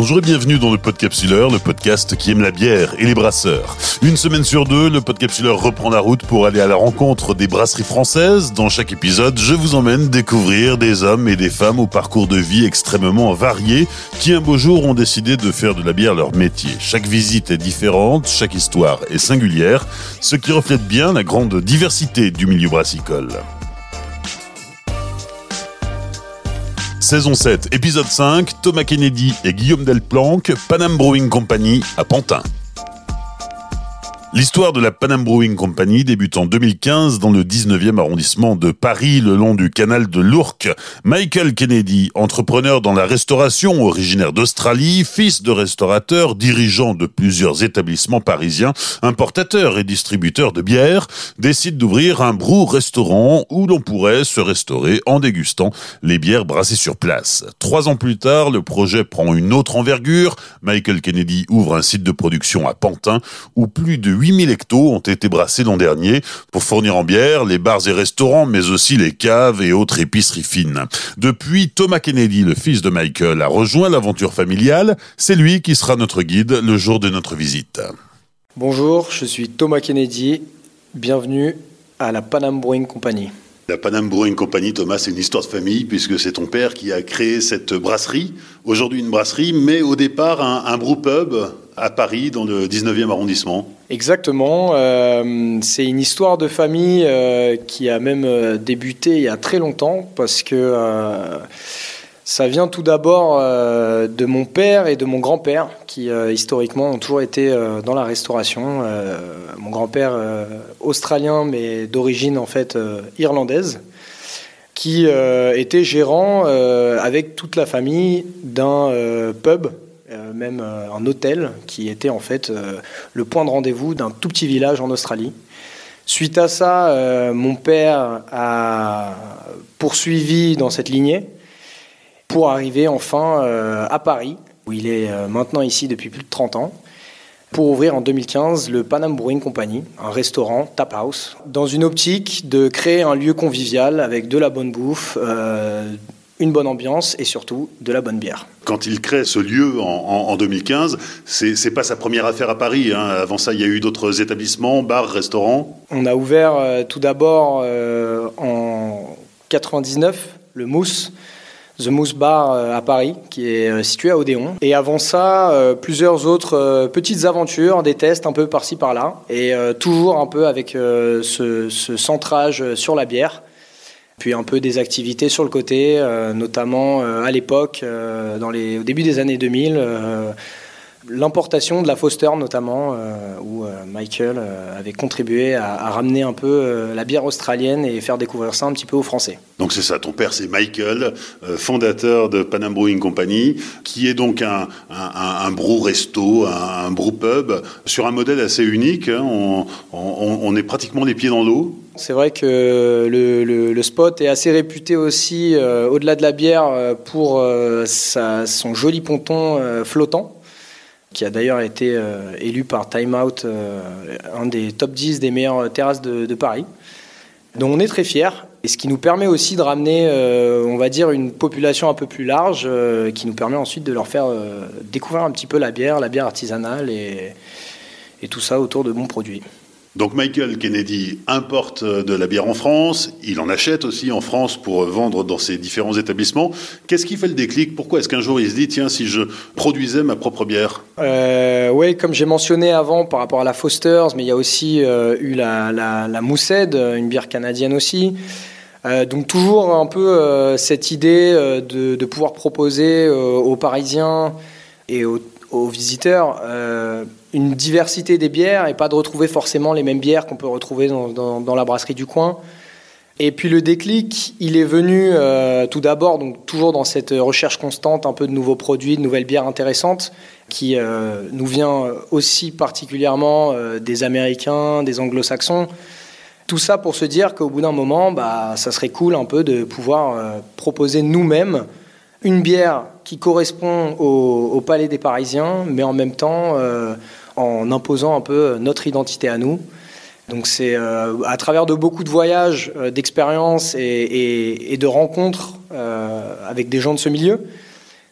Bonjour et bienvenue dans le Podcapsuleur, le podcast qui aime la bière et les brasseurs. Une semaine sur deux, le Podcapsuleur reprend la route pour aller à la rencontre des brasseries françaises. Dans chaque épisode, je vous emmène découvrir des hommes et des femmes au parcours de vie extrêmement variés qui un beau jour ont décidé de faire de la bière leur métier. Chaque visite est différente, chaque histoire est singulière, ce qui reflète bien la grande diversité du milieu brassicole. Saison 7, épisode 5, Thomas Kennedy et Guillaume Delplanque, Panam Brewing Company à Pantin. L'histoire de la Panam Brewing Company débute en 2015 dans le 19e arrondissement de Paris, le long du canal de l'Ourcq. Michael Kennedy, entrepreneur dans la restauration, originaire d'Australie, fils de restaurateur, dirigeant de plusieurs établissements parisiens, importateur et distributeur de bière, décide d'ouvrir un brou-restaurant où l'on pourrait se restaurer en dégustant les bières brassées sur place. Trois ans plus tard, le projet prend une autre envergure. Michael Kennedy ouvre un site de production à Pantin où plus de 8000 hectos ont été brassés l'an dernier pour fournir en bière les bars et restaurants, mais aussi les caves et autres épiceries fines. Depuis, Thomas Kennedy, le fils de Michael, a rejoint l'aventure familiale. C'est lui qui sera notre guide le jour de notre visite. Bonjour, je suis Thomas Kennedy. Bienvenue à la Panam Brewing Company. La Panam Brewing Company, Thomas, c'est une histoire de famille puisque c'est ton père qui a créé cette brasserie. Aujourd'hui une brasserie, mais au départ un, un brew pub à Paris dans le 19e arrondissement. Exactement. Euh, c'est une histoire de famille euh, qui a même euh, débuté il y a très longtemps parce que ça vient tout d'abord euh, de mon père et de mon grand-père qui euh, historiquement ont toujours été euh, dans la restauration. Mon grand-père australien mais d'origine en fait irlandaise qui était gérant avec toute la famille d'un pub même un hôtel qui était en fait le point de rendez-vous d'un tout petit village en Australie. Suite à ça, mon père a poursuivi dans cette lignée pour arriver enfin euh, à Paris, où il est euh, maintenant ici depuis plus de 30 ans, pour ouvrir en 2015 le Panam Brewing Company, un restaurant tap house, dans une optique de créer un lieu convivial avec de la bonne bouffe, euh, une bonne ambiance et surtout de la bonne bière. Quand il crée ce lieu en, en, en 2015, c'est c'est pas sa première affaire à Paris. Hein. Avant ça, il y a eu d'autres établissements, bars, restaurants. On a ouvert euh, tout d'abord euh, en 99 le Mousse, The Mousse Bar euh, à Paris, qui est euh, situé à Odéon. Et avant ça, euh, plusieurs autres petites aventures, des tests un peu par-ci par-là, et toujours un peu avec ce, ce centrage sur la bière. Puis un peu des activités sur le côté, notamment à l'époque, au début des années 2000, euh, l'importation de la Foster notamment, euh, où euh, Michael euh, avait contribué à, à ramener un peu la bière australienne et faire découvrir ça un petit peu aux Français. Donc c'est ça, ton père c'est Michael, fondateur de Panam Brewing Company, qui est donc un, un, un, un brew resto, un, un brew pub, sur un modèle assez unique. hein. On, on, on est pratiquement les pieds dans l'eau. C'est vrai que le, le- le spot est assez réputé aussi, euh, au-delà de la bière, pour euh, sa- son joli ponton euh, flottant, qui a d'ailleurs été euh, élu par Time Out euh, un des top 10 des meilleures terrasses de, Paris. Donc on est très fiers, et ce qui nous permet aussi de ramener, euh, on va dire, une population un peu plus large, qui nous permet ensuite de leur faire découvrir un petit peu la bière, la bière artisanale et tout ça autour de bons produits. Donc Michael Kennedy importe euh, de la bière en France, il en achète aussi en France pour vendre dans ses différents établissements. Qu'est-ce qui fait le déclic? Pourquoi est-ce qu'un jour il se dit, tiens, si je produisais ma propre bière? Euh, oui, comme j'ai mentionné avant par rapport à la Foster's, mais il y a aussi euh, eu la, la, Moosehead, une bière canadienne aussi. Euh, donc toujours un peu euh, cette idée euh, de, de pouvoir proposer euh, aux Parisiens et aux, visiteurs euh, une diversité des bières et pas de retrouver forcément les mêmes bières qu'on peut retrouver dans, la brasserie du coin. Et puis le déclic, il est venu euh, tout d'abord, donc toujours dans cette recherche constante, un peu de nouveaux produits, de nouvelles bières intéressantes, qui euh, nous vient aussi particulièrement euh, des Américains, des Anglo-Saxons. Tout ça pour se dire qu'au bout d'un moment, bah, ça serait cool un peu de pouvoir proposer nous-mêmes une bière qui correspond au, palais des Parisiens, mais en même temps en imposant un peu notre identité à nous. Donc c'est euh, à travers de beaucoup de voyages, euh, d'expériences et, de rencontres euh, avec des gens de ce milieu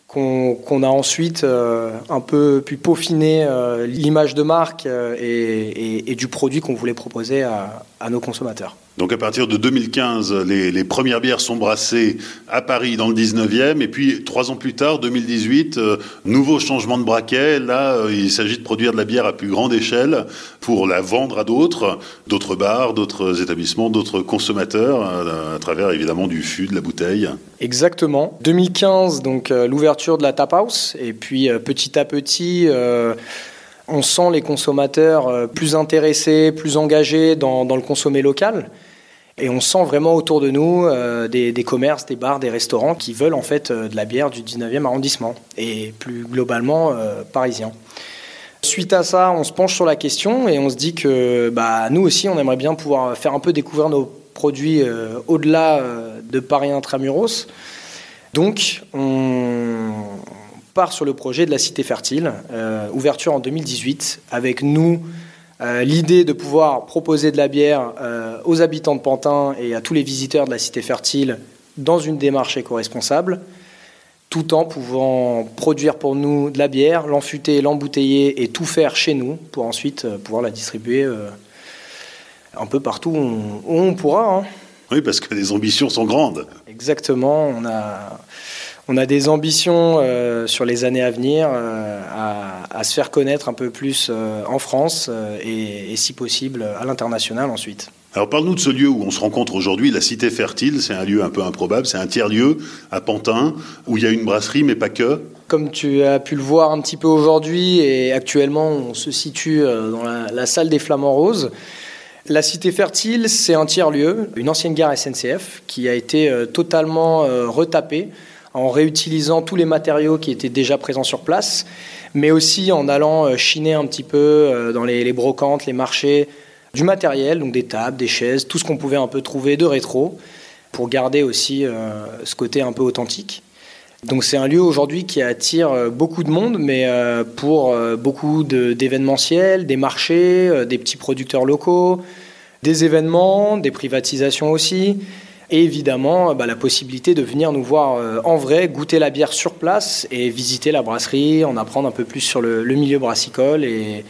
qu'on a ensuite un peu pu peaufiner l'image de marque et, du produit qu'on voulait proposer à nos consommateurs. Donc à partir de 2015, les, premières bières sont brassées à Paris dans le 19e. Et puis trois ans plus tard, 2018, euh, nouveau changement de braquet. Là, euh, il s'agit de produire de la bière à plus grande échelle pour la vendre à d'autres, d'autres bars, d'autres établissements, d'autres consommateurs, euh, à, travers évidemment du fût, de la bouteille. Exactement. 2015, donc l'ouverture de la tap house. Et puis petit à petit... on sent les consommateurs plus intéressés, plus engagés dans, dans le consommer local. Et on sent vraiment autour de nous euh, des, commerces, des bars, des restaurants qui veulent en fait euh, de la bière du 19e arrondissement et plus globalement euh, parisien. Suite à ça, on se penche sur la question et on se dit que bah, nous aussi, on aimerait bien pouvoir faire un peu découvrir nos produits au-delà de Paris intramuros. Donc, on part sur le projet de la Cité Fertile, ouverture en 2018, avec nous euh, l'idée de pouvoir proposer de la bière euh, aux habitants de Pantin et à tous les visiteurs de la cité fertile dans une démarche éco-responsable, tout en pouvant produire pour nous de la bière, l'enfuter, l'embouteiller et tout faire chez nous pour ensuite euh, pouvoir la distribuer un peu partout où on, pourra. Hein. Oui, parce que les ambitions sont grandes. Exactement. On a, on a des ambitions euh, sur les années à venir euh, à, se faire connaître un peu plus euh, en France et, si possible à l'international ensuite. Alors parle-nous de ce lieu où on se rencontre aujourd'hui, la Cité Fertile. C'est un lieu un peu improbable, c'est un tiers-lieu à Pantin où il y a une brasserie, mais pas que. Comme tu as pu le voir un petit peu aujourd'hui, et actuellement on se situe dans la, la salle des Flamands Roses. La Cité Fertile, c'est un tiers-lieu, une ancienne gare SNCF qui a été totalement retapée en réutilisant tous les matériaux qui étaient déjà présents sur place, mais aussi en allant euh, chiner un petit peu euh, dans les, brocantes, les marchés, du matériel, donc des tables, des chaises, tout ce qu'on pouvait un peu trouver de rétro, pour garder aussi euh, ce côté un peu authentique. Donc c'est un lieu aujourd'hui qui attire beaucoup de monde, mais pour beaucoup d'événementiels, des marchés, des petits producteurs locaux, des événements, des privatisations aussi. Et évidemment, bah, la possibilité de venir nous voir euh, en vrai, goûter la bière sur place et visiter la brasserie, en apprendre un peu plus sur le, milieu brassicole et,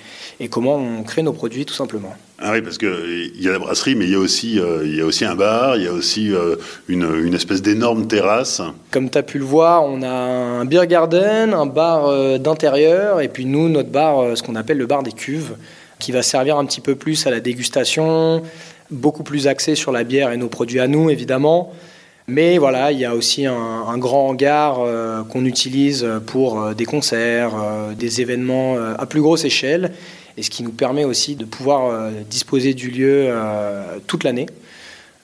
comment on crée nos produits tout simplement. Ah oui, parce qu'il y a la brasserie, mais il y a aussi, euh, y a aussi un bar, il y a aussi euh, une, une, espèce d'énorme terrasse. Comme tu as pu le voir, on a un beer garden, un bar d'intérieur, et puis nous, notre bar, ce qu'on appelle le bar des cuves, qui va servir un petit peu plus à la dégustation, beaucoup plus axé sur la bière et nos produits à nous, évidemment. Mais voilà, il y a aussi un, grand hangar euh, qu'on utilise pour euh, des concerts, euh, des événements à plus grosse échelle, et ce qui nous permet aussi de pouvoir disposer du lieu toute l'année,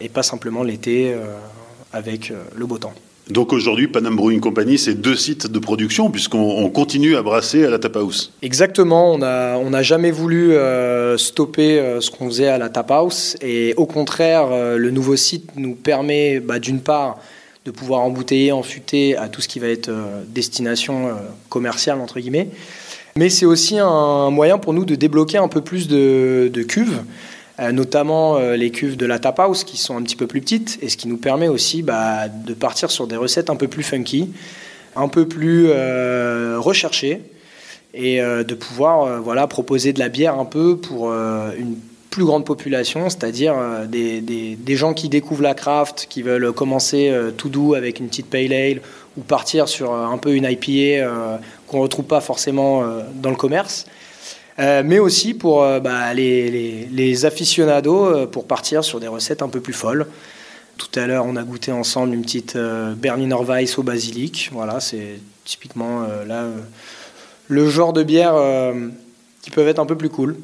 et pas simplement l'été avec le beau temps. Donc aujourd'hui, Panam Brewing Company, c'est deux sites de production puisqu'on continue à brasser à la Tap House. Exactement, on n'a on jamais voulu euh, stopper euh, ce qu'on faisait à la Tap House et au contraire, euh, le nouveau site nous permet bah, d'une part de pouvoir embouteiller, enfuter à tout ce qui va être destination commerciale entre guillemets, mais c'est aussi un moyen pour nous de débloquer un peu plus de, de cuves. Euh, notamment euh, les cuves de la tap house qui sont un petit peu plus petites et ce qui nous permet aussi bah, de partir sur des recettes un peu plus funky, un peu plus euh, recherchées et de pouvoir voilà, proposer de la bière un peu pour une plus grande population, c'est-à-dire des, des, gens qui découvrent la craft, qui veulent commencer tout doux avec une petite pale ale ou partir sur un peu une IPA qu'on ne retrouve pas forcément dans le commerce. Euh, mais aussi pour euh, bah, les, les, aficionados euh, pour partir sur des recettes un peu plus folles. Tout à l'heure, on a goûté ensemble une petite Berliner Weiss au basilic. Voilà, c'est typiquement là le genre de bière qui peuvent être un peu plus cool,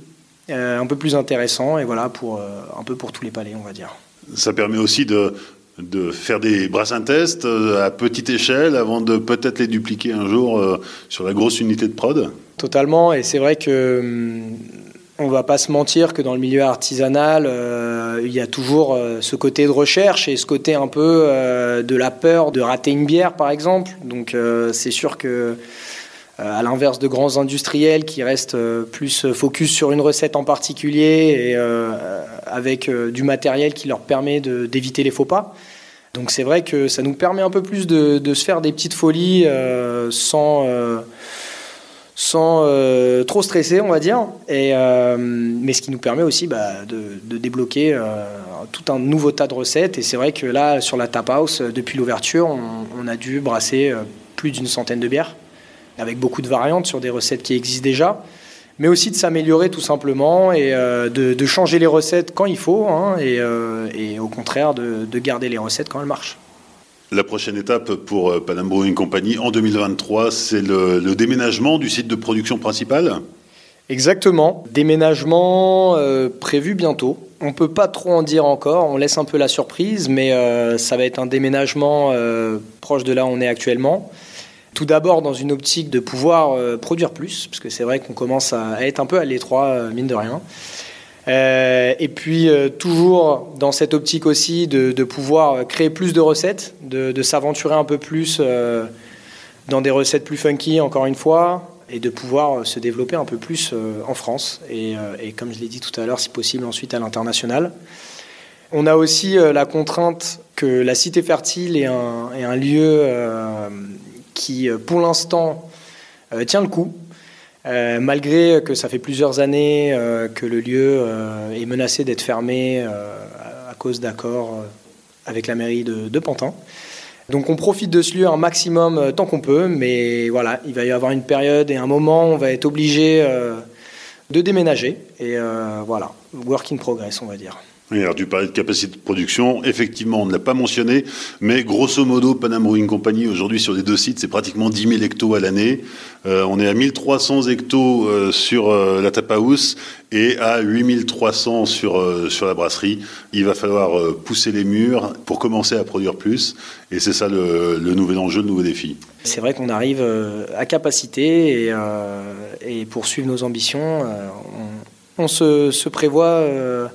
un peu plus intéressant et voilà pour un peu pour tous les palais, on va dire. Ça permet aussi de de faire des brassins tests à petite échelle avant de peut-être les dupliquer un jour sur la grosse unité de prod Totalement, et c'est vrai que hum, on va pas se mentir que dans le milieu artisanal, euh, il y a toujours euh, ce côté de recherche et ce côté un peu euh, de la peur de rater une bière, par exemple. Donc c'est sûr que à l'inverse de grands industriels qui restent plus focus sur une recette en particulier et avec du matériel qui leur permet d'éviter les faux pas. Donc c'est vrai que ça nous permet un peu plus de, se faire des petites folies sans sans euh, trop stresser, on va dire. Euh, mais ce qui nous permet aussi bah, de, débloquer euh, tout un nouveau tas de recettes. Et c'est vrai que là, sur la Tap House, depuis l'ouverture, on, a dû brasser plus d'une centaine de bières, avec beaucoup de variantes sur des recettes qui existent déjà. Mais aussi de s'améliorer tout simplement et de, changer les recettes quand il faut, hein, et, au contraire de garder les recettes quand elles marchent. La prochaine étape pour euh, Panam Brewing Company en 2023, c'est le, déménagement du site de production principal Exactement, déménagement euh, prévu bientôt. On ne peut pas trop en dire encore, on laisse un peu la surprise, mais euh, ça va être un déménagement proche de là où on est actuellement. Tout d'abord dans une optique de pouvoir produire plus, parce que c'est vrai qu'on commence à être un peu à l'étroit, mine de rien. Euh, et puis euh, toujours dans cette optique aussi de, pouvoir créer plus de recettes, de, s'aventurer un peu plus euh, dans des recettes plus funky encore une fois, et de pouvoir se développer un peu plus en France, et, comme je l'ai dit tout à l'heure, si possible ensuite à l'international. On a aussi la contrainte que la Cité Fertile est un, est un lieu qui, pour l'instant, tient le coup. Euh, malgré que ça fait plusieurs années euh, que le lieu euh, est menacé d'être fermé à cause d'accords avec la mairie de, Pantin. Donc on profite de ce lieu un maximum tant qu'on peut, mais voilà, il va y avoir une période et un moment où on va être obligé de déménager. Et voilà, work in progress, on va dire. Oui, alors tu parlais de capacité de production. Effectivement, on ne l'a pas mentionné, mais grosso modo, Panam Brewing Company, aujourd'hui, sur les deux sites, c'est pratiquement 10 000 hectos à l'année. Euh, on est à 1300 hectos euh, sur euh, la Tap House et à 8300 sur, sur la brasserie. Il va falloir pousser les murs pour commencer à produire plus. Et c'est ça le, nouvel enjeu, le nouveau défi. C'est vrai qu'on arrive à capacité et, et pour suivre nos ambitions, on se, prévoit euh,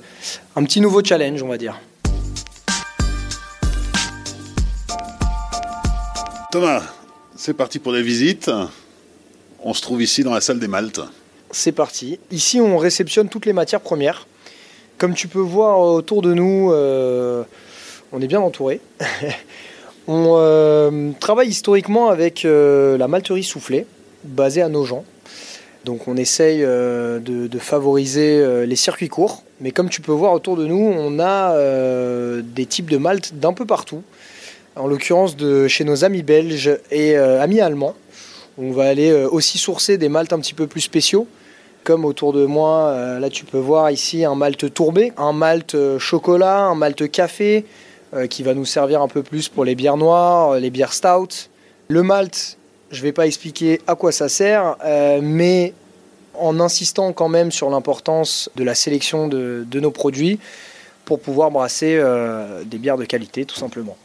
un petit nouveau challenge, on va dire. Thomas, c'est parti pour la visite. On se trouve ici dans la salle des maltes. C'est parti. Ici, on réceptionne toutes les matières premières. Comme tu peux voir autour de nous, euh, on est bien entouré. on euh, travaille historiquement avec la malterie soufflée, basée à Nogent. Donc on essaye euh, de, favoriser euh, les circuits courts. Mais comme tu peux voir autour de nous, on a euh, des types de malt d'un peu partout. En l'occurrence de chez nos amis belges et amis allemands. On va aller aussi sourcer des maltes un petit peu plus spéciaux. Comme autour de moi, là tu peux voir ici un malt tourbé, un malt chocolat, un malt café, qui va nous servir un peu plus pour les bières noires, les bières stout. Le malt je ne vais pas expliquer à quoi ça sert, euh, mais en insistant quand même sur l'importance de la sélection de, nos produits pour pouvoir brasser euh, des bières de qualité tout simplement.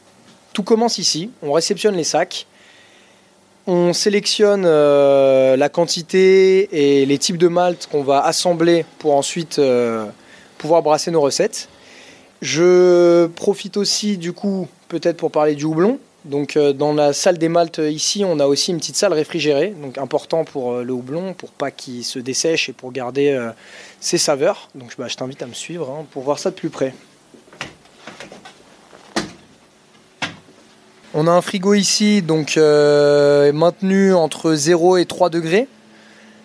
Tout commence ici, on réceptionne les sacs, on sélectionne euh, la quantité et les types de malt qu'on va assembler pour ensuite pouvoir brasser nos recettes. Je profite aussi du coup peut-être pour parler du houblon. Donc euh, dans la salle des maltes ici, on a aussi une petite salle réfrigérée, donc important pour euh, le houblon, pour pas qu'il se dessèche et pour garder euh, ses saveurs. Donc bah, je t'invite à me suivre hein, pour voir ça de plus près. On a un frigo ici, donc maintenu entre 0 et 3 degrés,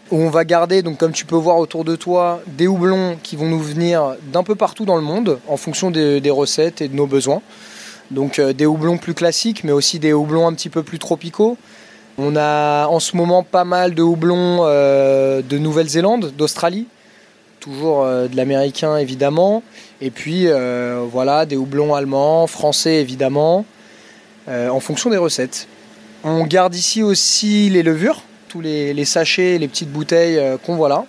où on va garder, donc comme tu peux voir autour de toi, des houblons qui vont nous venir d'un peu partout dans le monde, en fonction des recettes et de nos besoins. Donc euh, des houblons plus classiques, mais aussi des houblons un petit peu plus tropicaux. On a en ce moment pas mal de houblons euh, de Nouvelle-Zélande, d'Australie, toujours euh, de l'américain évidemment, et puis voilà des houblons allemands, français évidemment, en fonction des recettes. On garde ici aussi les levures, tous les, les sachets, les petites bouteilles qu'on voit là.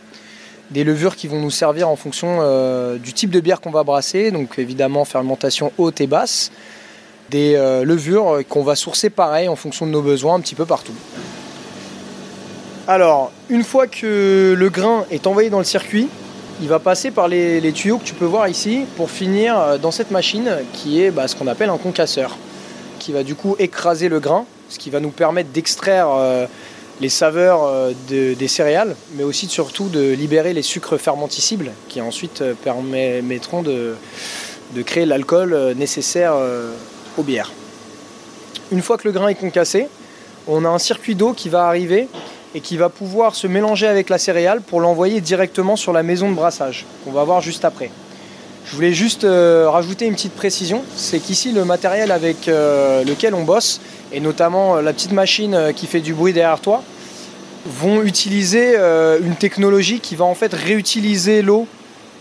Des levures qui vont nous servir en fonction du type de bière qu'on va brasser, donc évidemment fermentation haute et basse des euh, levures qu'on va sourcer pareil en fonction de nos besoins un petit peu partout. Alors, une fois que le grain est envoyé dans le circuit, il va passer par les, tuyaux que tu peux voir ici pour finir euh, dans cette machine qui est bah, ce qu'on appelle un concasseur, qui va du coup écraser le grain, ce qui va nous permettre d'extraire euh, les saveurs des céréales, mais aussi surtout de libérer les sucres fermenticibles qui ensuite permettront de, de créer l'alcool nécessaire Une fois que le grain est concassé, on a un circuit d'eau qui va arriver et qui va pouvoir se mélanger avec la céréale pour l'envoyer directement sur la maison de brassage qu'on va voir juste après. Je voulais juste euh, rajouter une petite précision, c'est qu'ici le matériel avec euh, lequel on bosse, et notamment euh, la petite machine qui fait du bruit derrière toi, vont utiliser une technologie qui va en fait réutiliser l'eau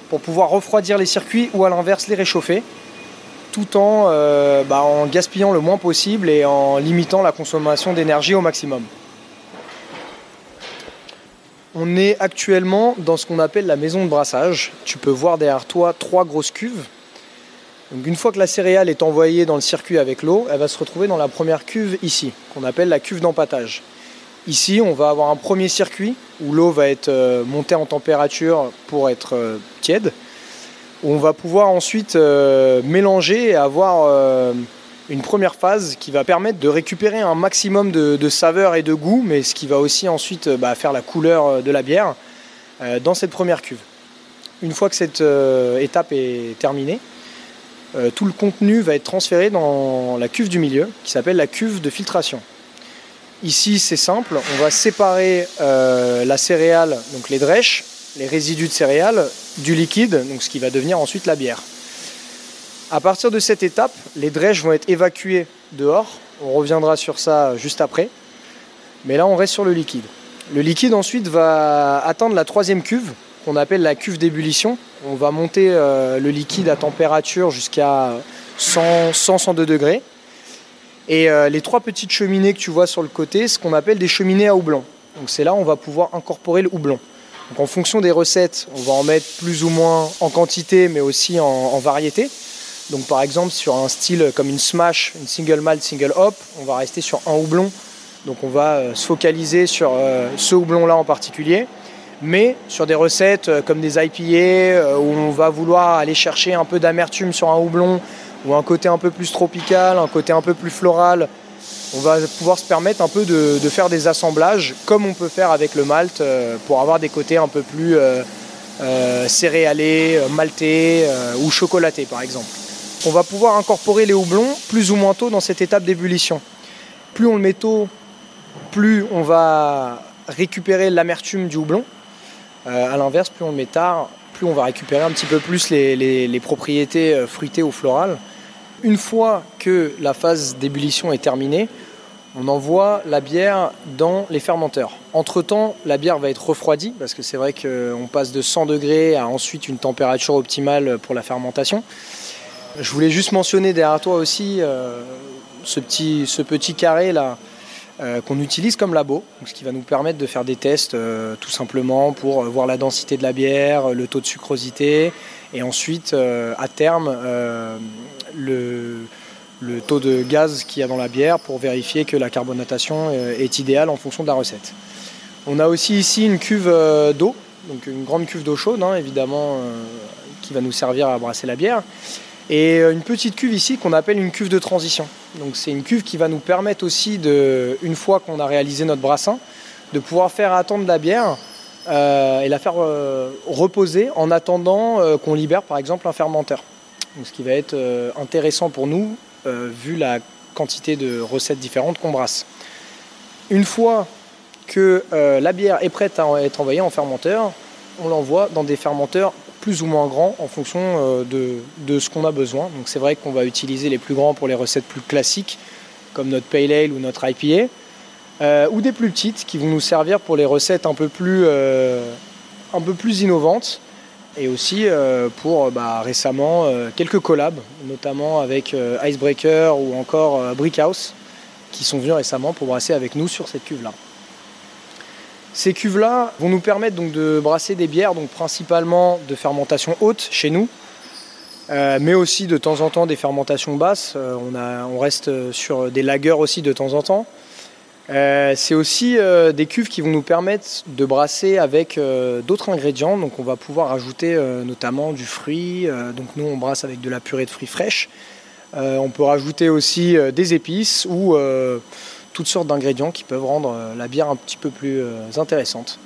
pour pouvoir refroidir les circuits ou à l'inverse les réchauffer, tout en, bah, en gaspillant le moins possible et en limitant la consommation d'énergie au maximum. On est actuellement dans ce qu'on appelle la maison de brassage. Tu peux voir derrière toi trois grosses cuves. une fois que la céréale est envoyée dans le circuit avec l'eau, elle va se retrouver dans la première cuve ici, qu'on appelle la cuve d'empattage. Ici, on va avoir un premier circuit où l'eau va être euh, montée en température pour être euh, on va pouvoir ensuite euh, mélanger et avoir une première phase qui va permettre de récupérer un maximum de, saveur et de goût, mais ce qui va aussi ensuite bah, faire la couleur euh, de la bière euh, dans cette première cuve. Une fois que cette euh, étape est terminée, tout le contenu va être transféré dans la cuve du milieu, qui s'appelle la cuve de filtration. Ici, c'est simple, on va séparer la céréale, donc les drèches, les résidus de céréales, du liquide, ce qui va devenir ensuite la bière. À partir de cette étape, les drèches vont être évacuées dehors. On reviendra sur ça juste après. Mais là, on reste sur le liquide. Le liquide ensuite va atteindre la troisième cuve, qu'on appelle la cuve d'ébullition. On va monter euh, le liquide à température jusqu'à 100-102 degrés. Et euh, les trois petites cheminées que tu vois sur le côté, ce qu'on appelle des cheminées à houblon. Donc c'est là où on va pouvoir incorporer le houblon. Donc en fonction des recettes, on va en mettre plus ou moins en quantité, mais aussi en variété. Donc par exemple sur un style comme une smash, une single malt, single hop, on va rester sur un houblon. Donc on va euh, se focaliser sur euh, ce houblon-là en particulier. Mais sur des recettes euh, comme des IPA, où on va vouloir aller chercher un peu d'amertume sur un houblon, ou un côté un peu plus tropical, un côté un peu plus floral, on va pouvoir se permettre un peu de, faire des assemblages comme on peut faire avec le malt pour avoir des côtés un peu plus céréalés, maltés ou chocolatés par exemple on va pouvoir incorporer les houblons plus ou moins tôt dans cette étape d'ébullition. Plus on le met tôt, plus on va récupérer l'amertume du houblon. Euh, à l'inverse, plus on le met tard, plus on va récupérer un petit peu plus les, propriétés euh, fruitées ou florales. Une fois que la phase d'ébullition est terminée, on envoie la bière dans les fermenteurs. Entre-temps, la bière va être refroidie, parce que c'est vrai qu'on passe de 100 degrés à ensuite une température optimale pour la fermentation. Je voulais juste mentionner derrière toi aussi euh, ce, petit, carré là euh, qu'on utilise comme labo, ce qui va nous permettre de faire des tests euh, tout simplement pour voir la densité de la bière, le taux de sucrosité et ensuite à terme le, le, taux de gaz qu'il y a dans la bière pour vérifier que la carbonatation est idéale en fonction de la recette. On a aussi ici une cuve d'eau, donc une grande cuve d'eau chaude hein, évidemment qui va nous servir à brasser la bière et euh, une petite cuve ici qu'on appelle une cuve de transition. Donc c'est une cuve qui va nous permettre aussi, de, une fois qu'on a réalisé notre brassin, de pouvoir faire attendre la bière euh, et la faire euh, reposer en attendant qu'on libère par exemple un fermenteur. ce qui va être intéressant pour nous vu la quantité de recettes différentes qu'on brasse. Une fois que la bière est prête à être envoyée en fermenteur, on l'envoie dans des fermenteurs plus ou moins grands en fonction euh, de, ce qu'on a besoin. Donc c'est vrai qu'on va utiliser les plus grands pour les recettes plus classiques, comme notre Pale Ale ou notre IPA, euh, ou des plus petites qui vont nous servir pour les recettes un peu plus, euh, un peu plus innovantes, et aussi pour bah, récemment quelques collabs, notamment avec Icebreaker ou encore Brickhouse, qui sont venus récemment pour brasser avec nous sur cette cuve-là. Ces cuves-là vont nous permettre donc de brasser des bières, donc principalement de fermentation haute chez nous, euh, mais aussi de temps en temps des fermentations basses. Euh, on, reste sur des lagers aussi de temps en temps. Euh, c'est aussi des cuves qui vont nous permettre de brasser avec d'autres ingrédients. Donc on va pouvoir ajouter notamment du fruit. donc nous on brasse avec de la purée de fruits fraîches. on peut rajouter aussi des épices ou toutes sortes d'ingrédients qui peuvent rendre euh, la bière un petit peu plus euh, intéressante.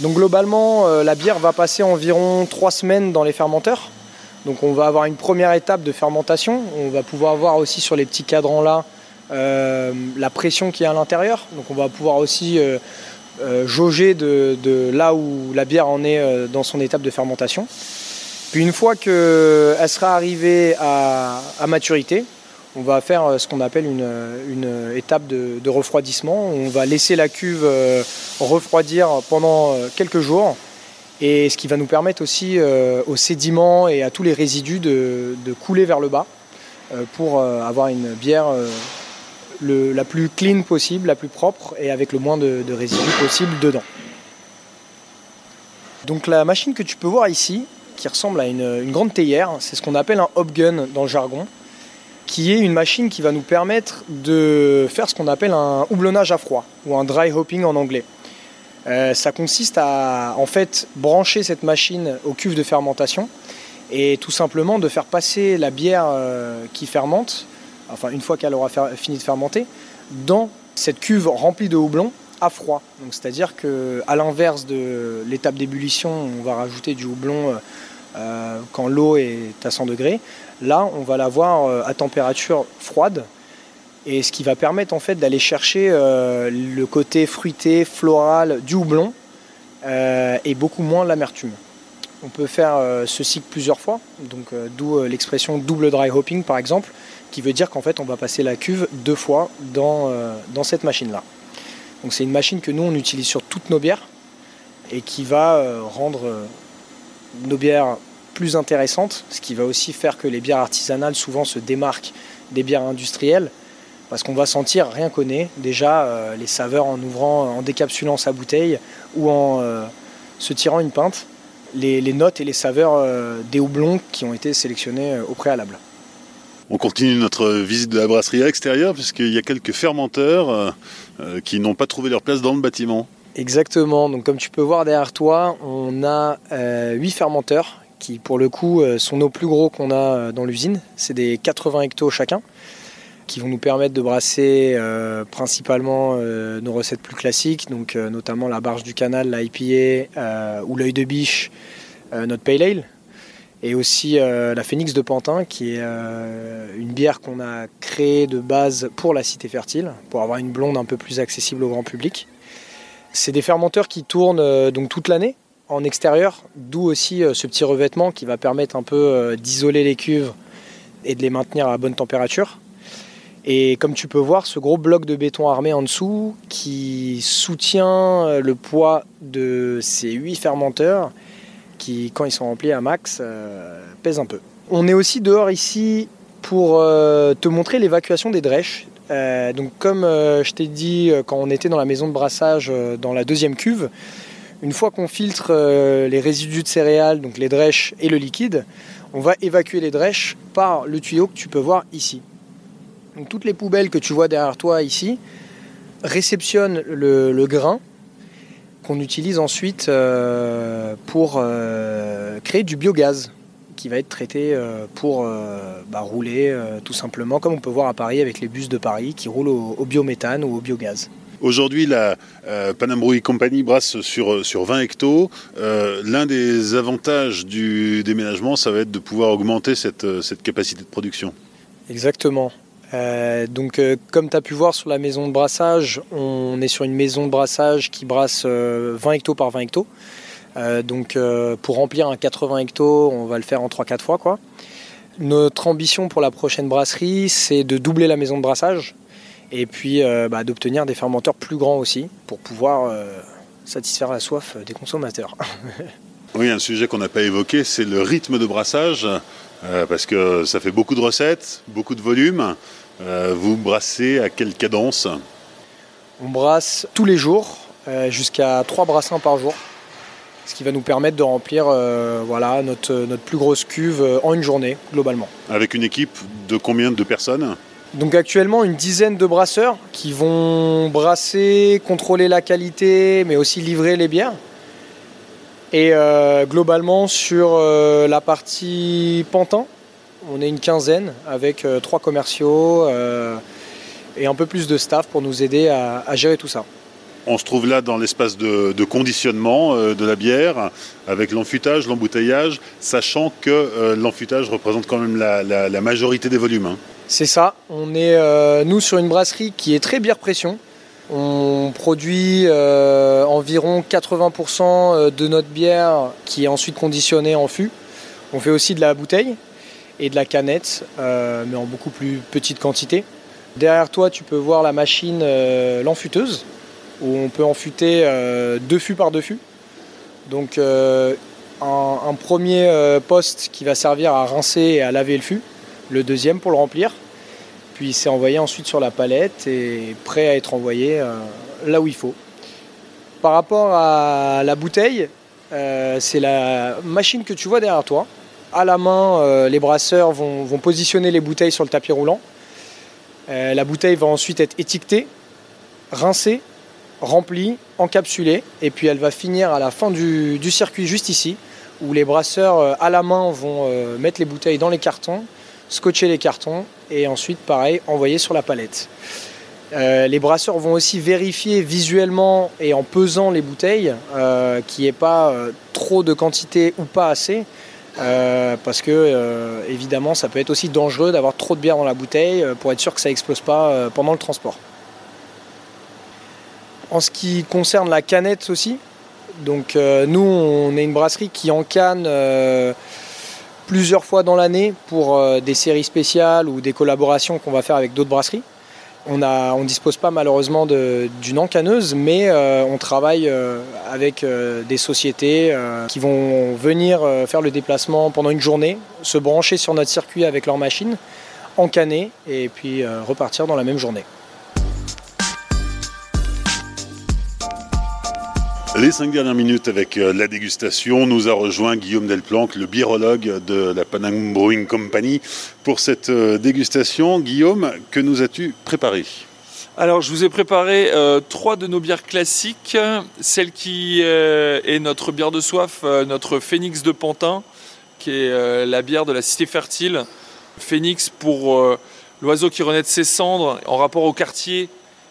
Globalement, euh, la bière va passer environ trois semaines dans les fermenteurs. Donc on va avoir une première étape de fermentation. On va pouvoir voir aussi sur les petits cadrans là euh, la pression qui est à l'intérieur. Donc on va pouvoir aussi euh, euh, jauger de, là où la bière en est dans son étape de fermentation. Puis une fois qu'elle sera arrivée à, maturité, on va faire ce qu'on appelle une, étape de, de, refroidissement. On va laisser la cuve refroidir pendant quelques jours et ce qui va nous permettre aussi aux sédiments et à tous les résidus de, couler vers le bas pour avoir une bière la plus clean possible, la plus propre et avec le moins de, résidus possible dedans. Donc la machine que tu peux voir ici, qui ressemble à une, grande théière, c'est ce qu'on appelle un hop gun dans le jargon, qui est une machine qui va nous permettre de faire ce qu'on appelle un houblonnage à froid ou un dry hopping en anglais. Euh, ça consiste à en fait brancher cette machine aux cuves de fermentation et tout simplement de faire passer la bière euh, qui fermente enfin une fois qu'elle aura fini de fermenter, dans cette cuve remplie de houblon à froid. Donc c'est-à-dire que à l'inverse de l'étape d'ébullition, on va rajouter du houblon euh, euh, quand l'eau est à 100 degrés. Là, on va l'avoir euh, à température froide. Et ce qui va permettre en fait d'aller chercher le côté fruité, floral du houblon et beaucoup moins l'amertume. On peut faire ce cycle plusieurs fois, donc d'où l'expression double dry hopping par exemple qui veut dire qu'en fait on va passer la cuve deux fois dans, euh, dans cette machine-là. Donc c'est une machine que nous on utilise sur toutes nos bières et qui va euh, rendre euh, nos bières plus intéressantes, ce qui va aussi faire que les bières artisanales souvent se démarquent des bières industrielles parce qu'on va sentir rien qu'on est déjà les saveurs en ouvrant, en décapsulant sa bouteille ou en se tirant une pinte, les, les notes et les saveurs des houblons qui ont été sélectionnés au préalable. On continue notre visite de la brasserie à l'extérieur puisqu'il y a quelques fermenteurs euh, euh, qui n'ont pas trouvé leur place dans le bâtiment. Exactement, donc comme tu peux voir derrière toi, on a euh, 8 fermenteurs qui pour le coup euh, sont nos plus gros qu'on a dans l'usine. C'est des 80 hectos chacun qui vont nous permettre de brasser principalement nos recettes plus classiques, donc notamment la barge du canal, la IPA ou l'œil de biche, notre pale ale et aussi euh, la Phoenix de Pantin, qui est euh, une bière qu'on a créée de base pour la cité fertile, pour avoir une blonde un peu plus accessible au grand public. C'est des fermenteurs qui tournent euh, donc toute l'année en extérieur, d'où aussi ce petit revêtement qui va permettre un peu d'isoler les cuves et de les maintenir à bonne température. Et comme tu peux voir, ce gros bloc de béton armé en dessous qui soutient le poids de ces huit fermenteurs qui, quand ils sont remplis à max, euh, pèsent un peu. On est aussi dehors ici pour euh, te montrer l'évacuation des drèches. Euh, donc comme je t'ai dit quand on était dans la maison de brassage dans la deuxième cuve, une fois qu'on filtre les résidus de céréales, donc les drèches et le liquide, on va évacuer les drèches par le tuyau que tu peux voir ici. Donc toutes les poubelles que tu vois derrière toi ici réceptionnent le grain qu'on utilise ensuite euh, pour euh, créer du biogaz qui va être traité euh, pour bah, rouler tout simplement, comme on peut voir à Paris avec les bus de Paris qui roulent au, biométhane ou au biogaz. Aujourd'hui, la Panam Brewing Company brasse sur, sur 20 hectos. L'un des avantages du déménagement, ça va être de pouvoir augmenter cette, cette capacité de production. Exactement. Euh, donc, euh, comme tu as pu voir sur la maison de brassage, on est sur une maison de brassage qui brasse 20 euh, hectos par 20 hectos. donc, pour remplir un 80 hectos, on va le faire en 3-4 fois. Quoi. Notre ambition pour la prochaine brasserie, c'est de doubler la maison de brassage et puis bah, d'obtenir des fermenteurs plus grands aussi pour pouvoir satisfaire la soif des consommateurs. oui, un sujet qu'on n'a pas évoqué, c'est le rythme de brassage. Parce que ça fait beaucoup de recettes, beaucoup de volume. Euh, vous brassez à quelle cadence? On brasse tous les jours, euh, jusqu'à 3 brassins par jour, ce qui va nous permettre de remplir euh, voilà, notre, notre plus grosse cuve en une journée, globalement. Avec une équipe de combien de personnes? Donc actuellement une dizaine de brasseurs qui vont brasser, contrôler la qualité, mais aussi livrer les bières. Et globalement sur la partie Pantin, on est une quinzaine avec euh, trois commerciaux euh, et un peu plus de staff pour nous aider à, gérer tout ça. On se trouve là dans l'espace de, conditionnement euh, de la bière, avec l'enfutage, l'embouteillage, sachant que euh, l'enfutage représente quand même la, majorité des volumes. Hein. C'est ça. On est, euh, nous, sur une brasserie qui est très bière pression. On produit environ 80% de notre bière qui est ensuite conditionnée en fût. On fait aussi de la bouteille et de la canette, mais en beaucoup plus petite quantité. Derrière toi, tu peux voir la machine, l'enfuteuse, où on peut enfuter euh, deux fûts par deux fûts. Donc euh, un, premier euh, poste qui va servir à rincer et à laver le fût, le deuxième pour le remplir. Puis c'est envoyé ensuite sur la palette et prêt à être envoyé là où il faut. Par rapport à la bouteille, c'est la machine que tu vois derrière toi. À la main, les brasseurs vont, positionner les bouteilles sur le tapis roulant. la bouteille va ensuite être étiquetée, rincée remplie, encapsulée, et puis elle va finir à la fin du, circuit juste ici, où les brasseurs euh, à la main vont euh, mettre les bouteilles dans les cartons, scotcher les cartons, et ensuite, pareil, envoyer sur la palette. Euh, les brasseurs vont aussi vérifier visuellement et en pesant les bouteilles qu'il n'y ait pas trop de quantité ou pas assez. parce que évidemment ça peut être aussi dangereux d'avoir trop de bière dans la bouteille pour être sûr que ça explose pas pendant le transport. En ce qui concerne la canette aussi, donc euh, nous on est une brasserie qui encanne euh, plusieurs fois dans l'année pour euh, des séries spéciales ou des collaborations qu'on va faire avec d'autres brasseries. On ne dispose pas malheureusement d'une encanneuse, mais on travaille avec des sociétés qui vont venir faire le déplacement pendant une journée, se brancher sur notre circuit avec leur machine, encanner et puis repartir dans la même journée. Les cinq dernières minutes avec euh, la dégustation, nous a rejoint Guillaume Delplanque, le birologue de la Panang Brewing Company, pour cette euh, dégustation. Guillaume, que nous as-tu préparé? Alors, je vous ai préparé euh, trois de nos bières classiques. Celle qui est notre bière de soif, notre Phoenix de Pantin, qui est la bière de la cité fertile. Phoenix pour l'oiseau qui renaît de ses cendres, en rapport au quartier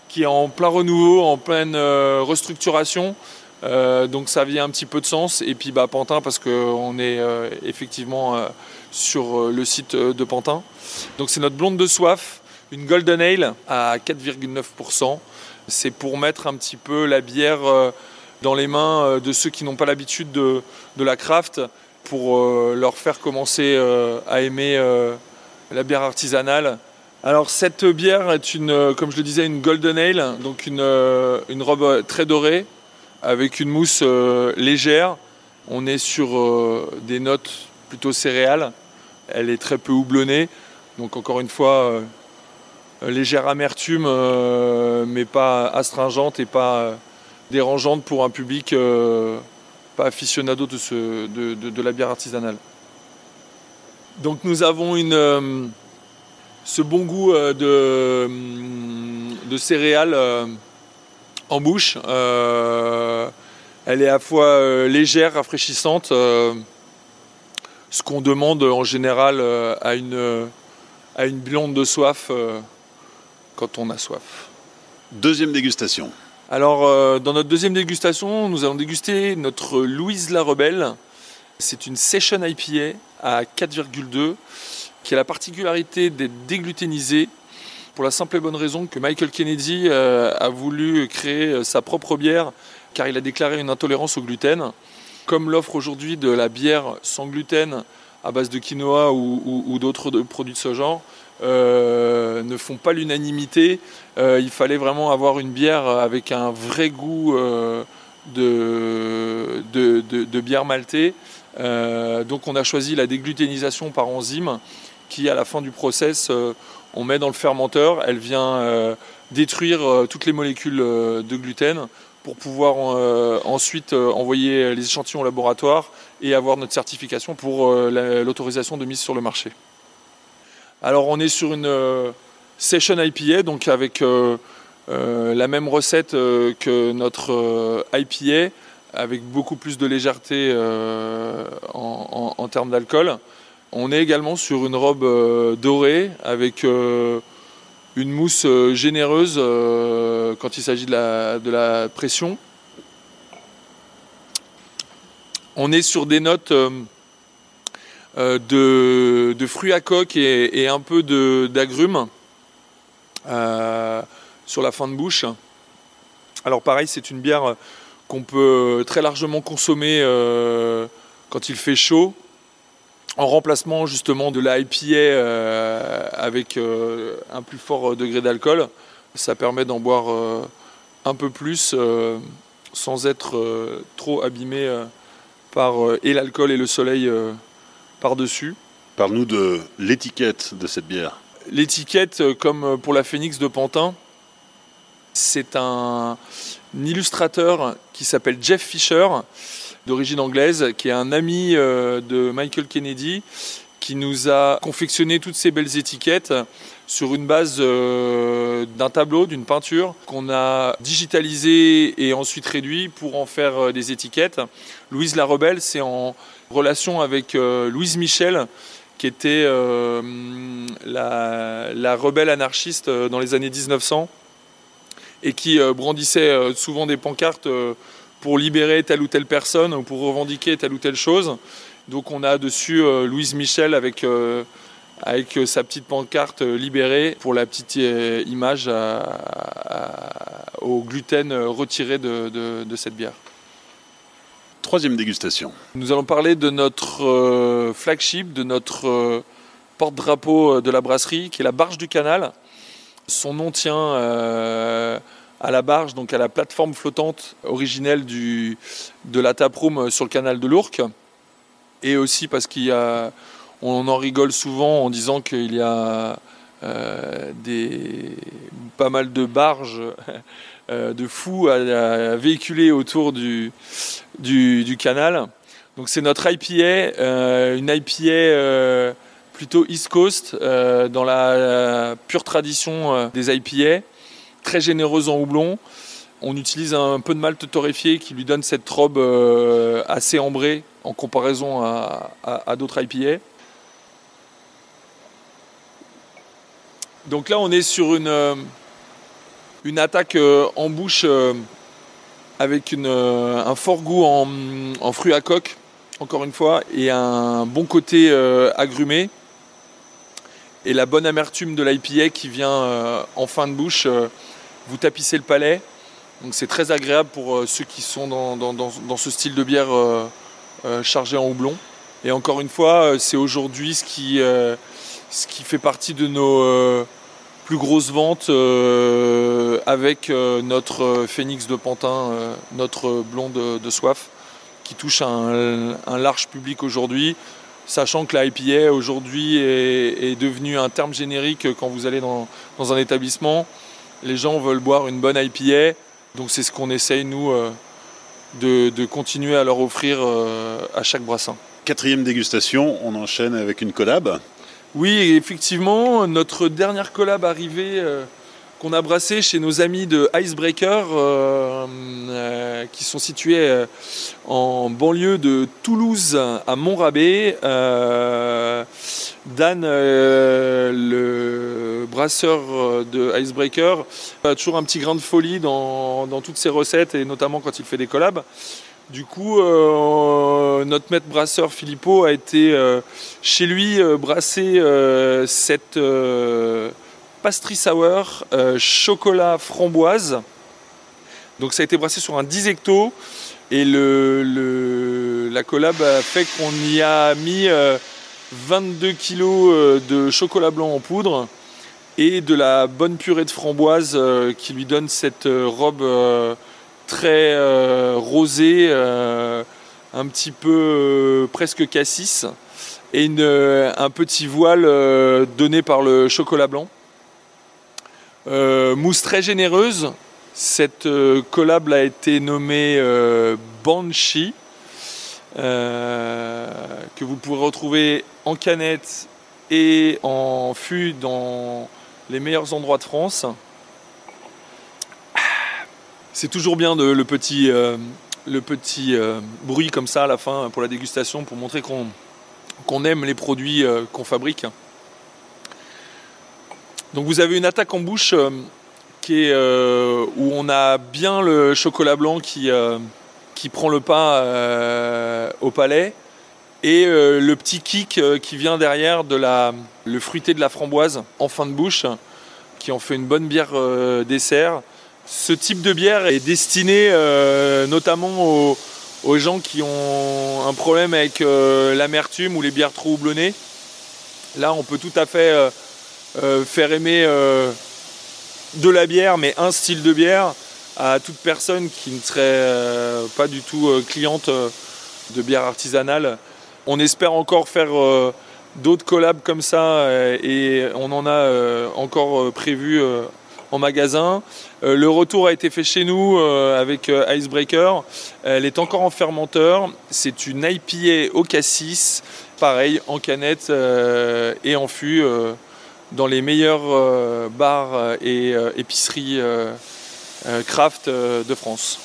qui est en plein renouveau, en pleine restructuration. Euh, donc ça vient un petit peu de sens. Et puis bah, Pantin parce qu'on est euh, effectivement euh, sur le site de Pantin. Donc c'est notre blonde de soif, une Golden Ale à 4,9%. C'est pour mettre un petit peu la bière dans les mains de ceux qui n'ont pas l'habitude de, la craft, pour leur faire commencer à aimer la bière artisanale. Alors cette bière est une, comme je le disais, une Golden Ale, donc une, une robe très dorée, avec une mousse euh, légère. On est sur euh, des notes plutôt céréales. Elle est très peu houblonnée. Donc encore une fois, euh, légère amertume, mais pas astringente et pas dérangeante pour un public pas aficionado de, la bière artisanale. Donc nous avons une, ce bon goût de céréales en bouche. Euh, elle est à la fois euh, légère, rafraîchissante, euh, ce qu'on demande en général à une, à une blonde de soif quand on a soif. Deuxième dégustation. Alors, dans notre deuxième dégustation, nous allons déguster notre Louise la Rebelle. C'est une Session IPA à 4,2 qui a la particularité d'être dégluténisée pour la simple et bonne raison que Michael Kennedy euh, a voulu créer euh, sa propre bière car il a déclaré une intolérance au gluten. Comme l'offre aujourd'hui de la bière sans gluten à base de quinoa ou, d'autres produits de ce genre euh, ne font pas l'unanimité, il fallait vraiment avoir une bière avec un vrai goût de, de, bière maltée. donc on a choisi la dégluténisation par enzyme qui à la fin du process on met dans le fermenteur, elle vient euh, détruire euh, toutes les molécules euh, de gluten pour pouvoir ensuite envoyer les échantillons au laboratoire et avoir notre certification pour l'autorisation de mise sur le marché. Alors on est sur une session IPA, donc avec la même recette que notre IPA, avec beaucoup plus de légèreté en termes d'alcool. On est également sur une robe euh, dorée avec euh, une mousse généreuse quand il s'agit de la, pression. On est sur des notes de, fruits à coque et, un peu d'agrumes sur la fin de bouche. Alors pareil, c'est une bière qu'on peut très largement consommer euh, quand il fait chaud, en remplacement justement de la IPA euh, avec euh, un plus fort degré d'alcool. Ça permet d'en boire un peu plus sans être trop abîmé par et l'alcool et le soleil par-dessus. Parle-nous de l'étiquette de cette bière. L'étiquette, comme pour la Phoenix de Pantin, c'est un, illustrateur qui s'appelle Jeff Fisher, d'origine anglaise, qui est un ami euh, de Michael Kennedy, qui nous a confectionné toutes ces belles étiquettes sur une base euh, d'un tableau, d'une peinture qu'on a digitalisé et ensuite réduit pour en faire euh, des étiquettes. Louise la Rebelle, c'est en relation avec Louise Michel, qui était la, rebelle anarchiste dans les années 1900 et qui brandissait souvent des pancartes pour libérer telle ou telle personne ou pour revendiquer telle ou telle chose. Donc on a dessus Louise Michel avec, avec sa petite pancarte libérée pour la petite image au gluten retiré de, cette bière. Troisième dégustation. Nous allons parler de notre flagship, de notre porte-drapeau de la brasserie, qui est la Barge du Canal. Son nom tient à la barge, donc à la plateforme flottante originelle du, de la taproom sur le canal de l'Ourcq. Et aussi parce qu'il en rigole souvent en disant qu'il y a euh, des, pas mal de barges euh, de fous à, véhiculer autour du, du, canal. Donc c'est notre IPA, euh, une IPA plutôt East Coast, dans la pure tradition des IPA très généreuse en houblon. On utilise un peu de malt torréfié qui lui donne cette robe euh, assez ambrée en comparaison à, d'autres IPA. Donc là, on est sur une, euh, attaque euh, en bouche avec un fort goût en, en, fruits à coque, encore une fois, et un bon côté agrumé. Et la bonne amertume de l'IPA qui vient en fin de bouche vous tapissez le palais. C'est très agréable pour euh, ceux qui sont dans, ce style de bière euh, euh, chargé en houblon. Et encore une fois, c'est aujourd'hui ce, qui fait partie de nos plus grosses ventes avec notre Phoenix de Pantin, notre blonde de, soif, qui touche un, large public aujourd'hui, sachant que la IPA aujourd'hui est, devenu un terme générique quand vous allez dans un établissement les gens veulent boire une bonne IPA, donc c'est ce qu'on essaye, nous, euh, de, continuer à leur offrir euh, à chaque brassin. Quatrième dégustation, on enchaîne avec une collab. Oui, effectivement, notre dernière collab arrivée euh, qu'on a brassé chez nos amis de Icebreaker, euh, euh, qui sont situés en banlieue de Toulouse à Montrabé. Dan, le brasseur de Icebreaker, a toujours un petit grain de folie dans, toutes ses recettes, et notamment quand il fait des collabs. Du coup, notre maître brasseur Filippo a été chez lui brasser cette pastry sour, euh, chocolat framboise. Donc ça a été brassé sur un 10 hecto et la collab a fait qu'on y a mis 22 euh, kg euh, de chocolat blanc en poudre et de la bonne purée de framboise qui lui donne cette robe très rosée, un petit peu presque cassis et un petit voile donné par le chocolat blanc. Euh, mousse très généreuse. Cette euh, collab a été nommée euh, Banshee, que vous pourrez retrouver en canette et en fût dans les meilleurs endroits de France. C'est toujours bien le petit, le petit bruit comme ça à la fin pour la dégustation, pour montrer qu'on aime les produits qu'on fabrique. Donc vous avez une attaque en bouche qui est, où on a bien le chocolat blanc qui, qui prend le pas au palais et le petit kick qui vient derrière de la, le fruité de la framboise en fin de bouche qui en fait une bonne bière dessert. Ce type de bière est destiné notamment aux, gens qui ont un problème avec l'amertume ou les bières trop houblonnées. Là, on peut tout à fait euh, euh, faire aimer euh, de la bière, mais un style de bière à toute personne qui ne serait pas du tout cliente de bière artisanale. On espère encore faire d'autres collabs comme ça et on en a encore prévu en magasin. le retour a été fait chez nous avec Icebreaker. Elle est encore en fermenteur. C'est une IPA au cassis pareil en canette euh, et en fût euh, dans les meilleurs euh, bars et épiceries craft de France.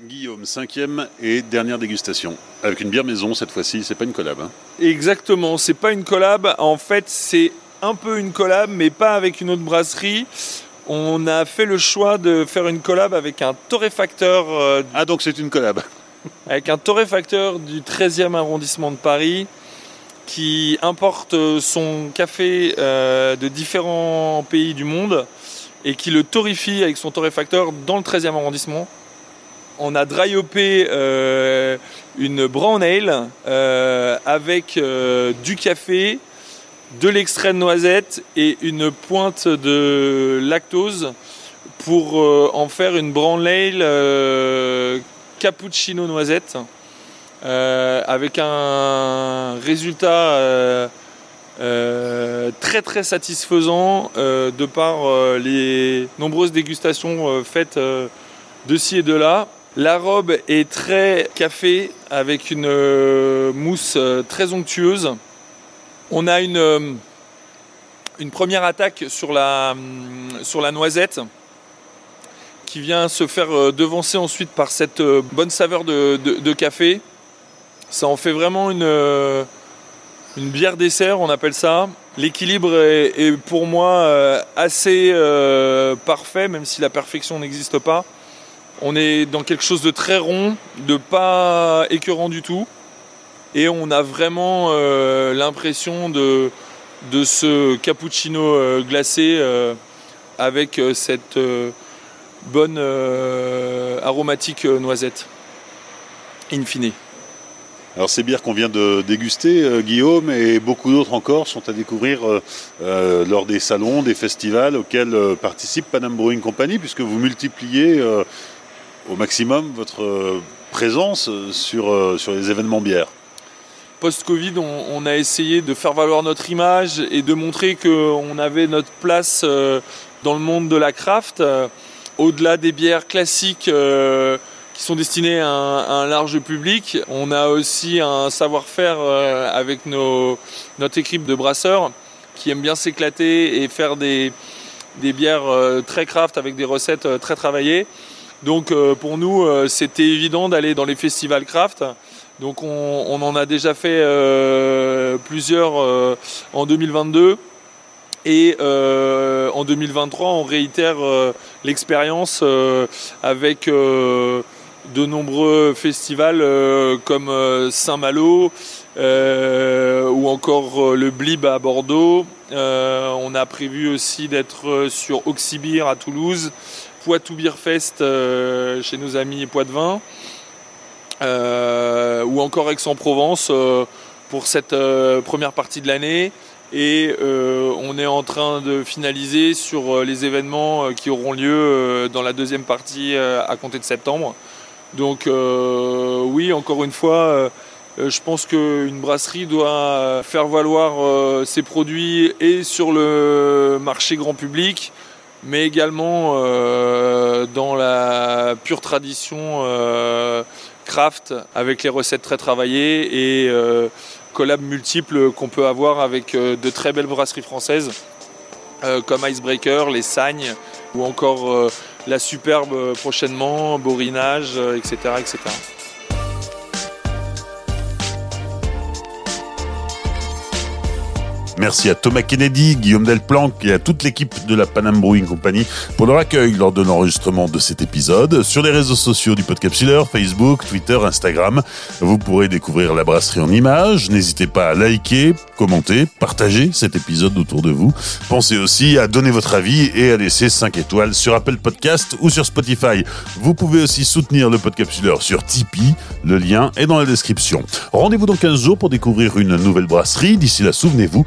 Guillaume, cinquième et dernière dégustation. Avec une bière maison cette fois-ci, c'est pas une collab. Hein. Exactement, c'est pas une collab. En fait, c'est un peu une collab, mais pas avec une autre brasserie. On a fait le choix de faire une collab avec un torréfacteur. Euh, ah, donc c'est une collab Avec un torréfacteur du 13e arrondissement de Paris qui importe son café euh, de différents pays du monde et qui le torréfie avec son torréfacteur dans le 13e arrondissement on a dry euh, une brown ale avec du café, de l'extrait de noisette et une pointe de lactose pour en faire une brown ale cappuccino noisette avec un résultat très très satisfaisant de par les nombreuses dégustations faites de ci et de là. La robe est très café avec une euh, mousse euh, très onctueuse. On a une, euh, première attaque sur la, noisette qui vient se faire devancer ensuite par cette bonne saveur de, café. Ça en fait vraiment une, une bière dessert, on appelle ça. L'équilibre est, pour moi assez parfait, même si la perfection n'existe pas. On est dans quelque chose de très rond, de pas écœurant du tout. Et on a vraiment euh, l'impression de, de ce cappuccino euh, glacé euh, avec cette bonne aromatique noisette, in fine. Alors ces bières qu'on vient de déguster, Guillaume, et beaucoup d'autres encore sont à découvrir lors des salons, des festivals auxquels participe Panam Brewing Company, puisque vous multipliez au maximum votre présence sur, sur les événements bières Post-Covid, on, a essayé de faire valoir notre image et de montrer qu'on avait notre place euh, dans le monde de la craft, au-delà des bières classiques qui sont destinées à un, large public. On a aussi un savoir-faire avec notre équipe de brasseurs qui aiment bien s'éclater et faire des, bières très craft avec des recettes très travaillées. Donc euh, pour nous, euh, c'était évident d'aller dans les festivals craft. Donc on, en a déjà fait euh, plusieurs en 2022. Et en 2023, on réitère l'expérience avec de nombreux festivals comme Saint-Malo ou encore le Blib à Bordeaux. on a prévu aussi d'être sur Oxybir à Toulouse Poitou Beer Fest euh, chez nos amis Poitvin, euh, ou encore Aix-en-Provence euh, pour cette première partie de l'année. Et on est en train de finaliser sur les événements qui auront lieu dans la deuxième partie à compter de septembre. Donc oui, encore une fois, je pense qu'une brasserie doit faire valoir ses produits et sur le marché grand public, mais également euh, dans la pure tradition euh, craft avec les recettes très travaillées et euh, collabs multiples qu'on peut avoir avec de très belles brasseries françaises. comme Icebreaker, les Sagnes ou encore la Superbe prochainement, Borinage, etc., etc. Merci à Thomas Kennedy, Guillaume Delplanque et à toute l'équipe de la Panam Brewing Company pour leur accueil lors de l'enregistrement de cet épisode. Sur les réseaux sociaux du Podcapsuleur, Facebook, Twitter, Instagram, vous pourrez découvrir la brasserie en images. N'hésitez pas à liker, commenter, partager cet épisode autour de vous. Pensez aussi à donner votre avis et à laisser 5 étoiles sur Apple Podcast ou sur Spotify. Vous pouvez aussi soutenir le Podcapsuleur sur Tipeee. Le lien est dans la description. Rendez-vous dans 15 jours pour découvrir une nouvelle brasserie. D'ici là, souvenez-vous,